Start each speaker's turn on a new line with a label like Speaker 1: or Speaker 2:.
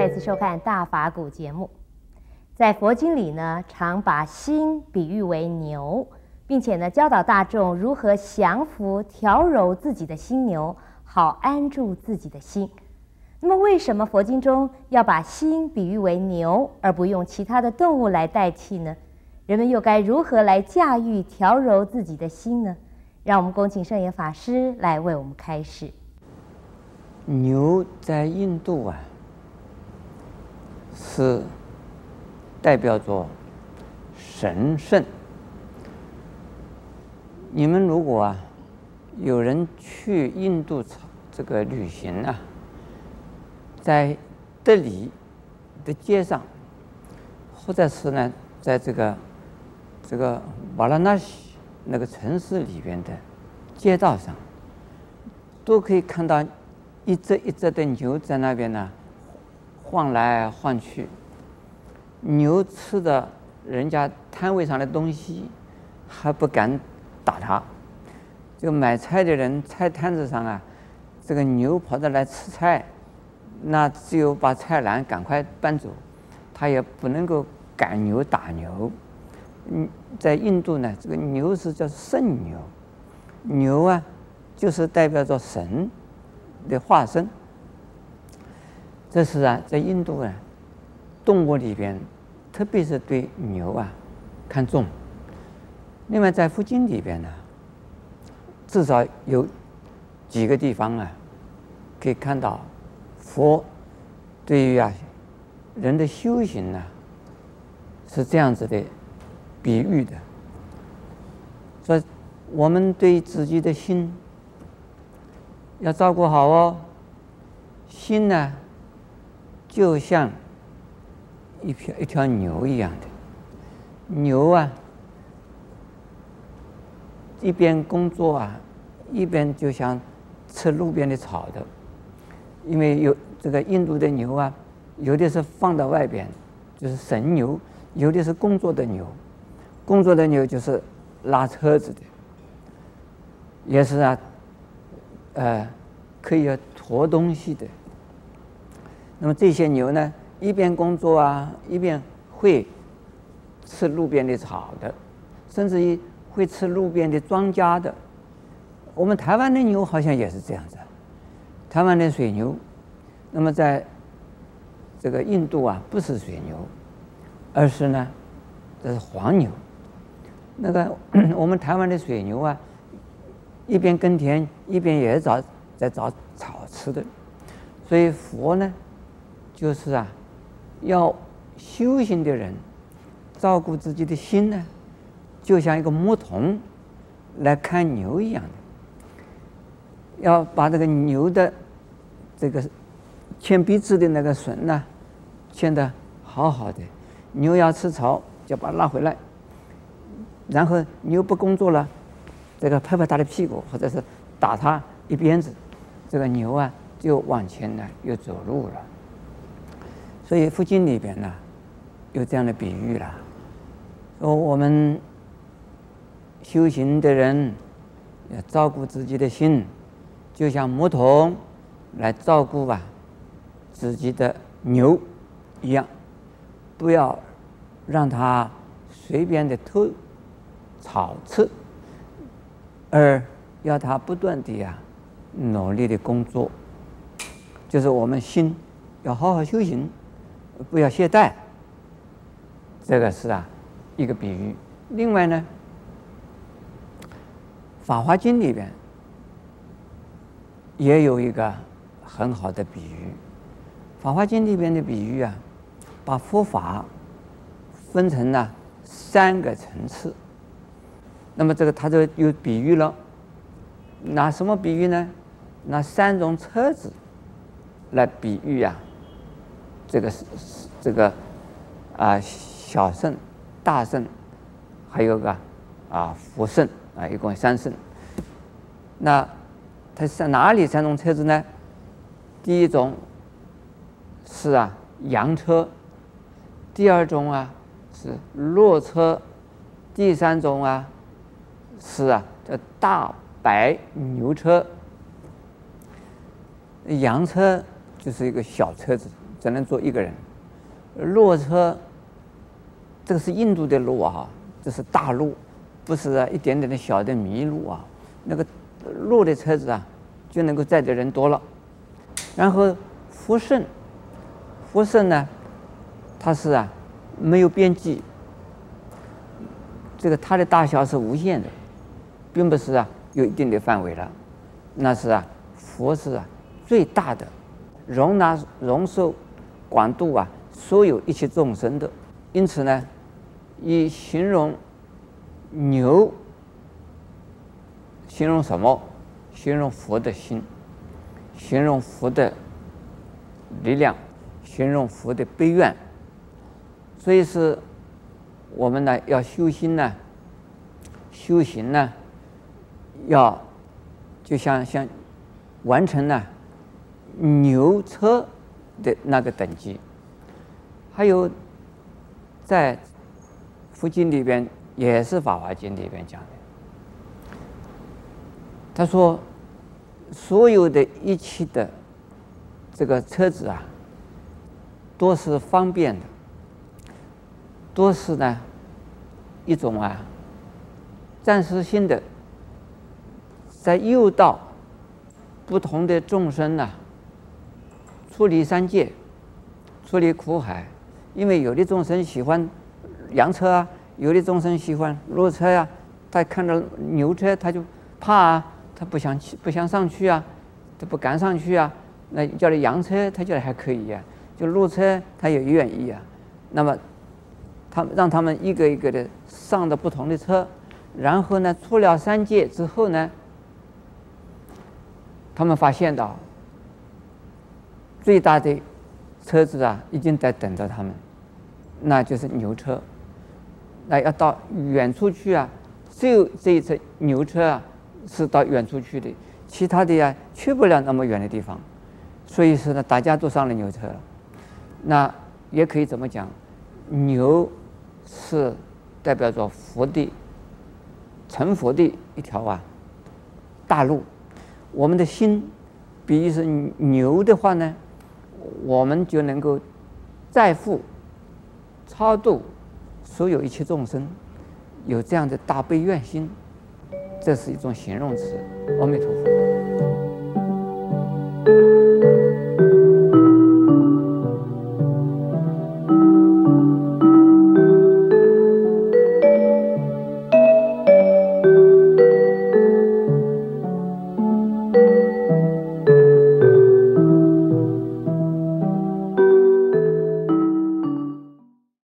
Speaker 1: 再次收看《大法古》节目。在佛经里呢，常把心比喻为牛，并且呢，教导大众如何降服、调柔自己的心牛，好安住自己的心。那么，为什么佛经中要把心比喻为牛，而不用其他的动物来代替呢？人们又该如何来驾驭、调柔自己的心呢？让我们恭请圣严法师来为我们开示。
Speaker 2: 牛在印度啊，是代表着神圣。你们如果啊，有人去印度这个旅行啊，在德里的街上，或者是呢，在这个这个瓦拉纳西那个城市里边的街道上，都可以看到一只一只的牛在那边呢。晃来晃去，牛吃的人家摊位上的东西，还不敢打它。就买菜的人，菜摊子上啊，这个牛跑着来吃菜，那只有把菜篮赶快搬走，他也不能够赶牛打牛。嗯，在印度呢，这个牛是叫圣牛，牛啊，就是代表着神的化身。这是啊，在印度啊，动物里边，特别是对牛啊看重。另外，在佛经里边呢，至少有几个地方啊，可以看到佛对于啊人的修行呢是这样子的比喻的，说我们对自己的心要照顾好哦，心呢。就像一条一条牛一样的牛啊，一边工作啊，一边就像吃路边的草的。因为有这个印度的牛啊，有的是放到外边，就是神牛；有的是工作的牛，工作的牛就是拉车子的，也是啊，呃，可以驮东西的。那么这些牛呢，一边工作啊，一边会吃路边的草的，甚至于会吃路边的庄稼的。我们台湾的牛好像也是这样子，台湾的水牛，那么在这个印度啊，不是水牛，而是呢，这是黄牛。那个 我们台湾的水牛啊，一边耕田，一边也找在找草吃的，所以佛呢。就是啊，要修行的人照顾自己的心呢，就像一个牧童来看牛一样的，要把这个牛的这个牵鼻子的那个绳呢牵得好好的。牛要吃草，就把它拉回来，然后牛不工作了，这个拍拍它的屁股，或者是打它一鞭子，这个牛啊就往前呢又走路了。所以佛经里边呢，有这样的比喻了，说我们修行的人要照顾自己的心，就像牧童来照顾吧自己的牛一样，不要让它随便的偷草吃，而要它不断的呀努力的工作，就是我们心要好好修行。不要懈怠，这个是啊一个比喻。另外呢，《法华经》里边也有一个很好的比喻，《法华经》里边的比喻啊，把佛法分成了三个层次。那么这个他就有比喻了，拿什么比喻呢？拿三种车子来比喻啊。这个是这个啊小圣、大圣，还有个啊福圣啊，一共三圣。那它是哪里三种车子呢？第一种是啊羊车，第二种啊是骆车，第三种啊是啊叫大白牛车。羊车就是一个小车子。只能坐一个人。骆车，这个是印度的路啊，这是大路，不是一点点的小的麋鹿啊。那个骆的车子啊，就能够载的人多了。然后福胜，福胜呢，它是啊没有边际，这个它的大小是无限的，并不是啊有一定的范围了。那是啊，佛是啊最大的，容纳容受广度啊所有一切众生的。因此呢，以形容牛，形容什么？形容佛的心，形容佛的力量，形容佛的悲愿。所以是我们呢要修心呢，修行呢要。就像像完成呢牛车的那个等级，还有在佛经里边也是《法华经》里边讲的，他说所有的一切的这个车子啊，都是方便的，都是呢一种啊暂时性的。在诱导不同的众生呢，出离三界，出离苦海。因为有的众生喜欢羊车啊，有的众生喜欢骆车呀、啊。他看到牛车他就怕啊，他不想去，不想上去啊，他不敢上去啊。那叫他羊车，他觉得还可以呀、啊。就骆车，他也愿意啊。那么，他让他们一个一个的上的不同的车，然后呢，出了三界之后呢。他们发现到，最大的车子啊，已经在等着他们，那就是牛车。那要到远处去啊，只有这一车牛车啊，是到远处去的，其他的呀，去不了那么远的地方。所以说呢，大家都上了牛车了。那也可以怎么讲，牛是代表着佛的成佛的一条啊大路。我们的心，比喻是牛的话呢，我们就能够再富超度所有一切众生，有这样的大悲愿心，这是一种形容词。阿弥陀佛。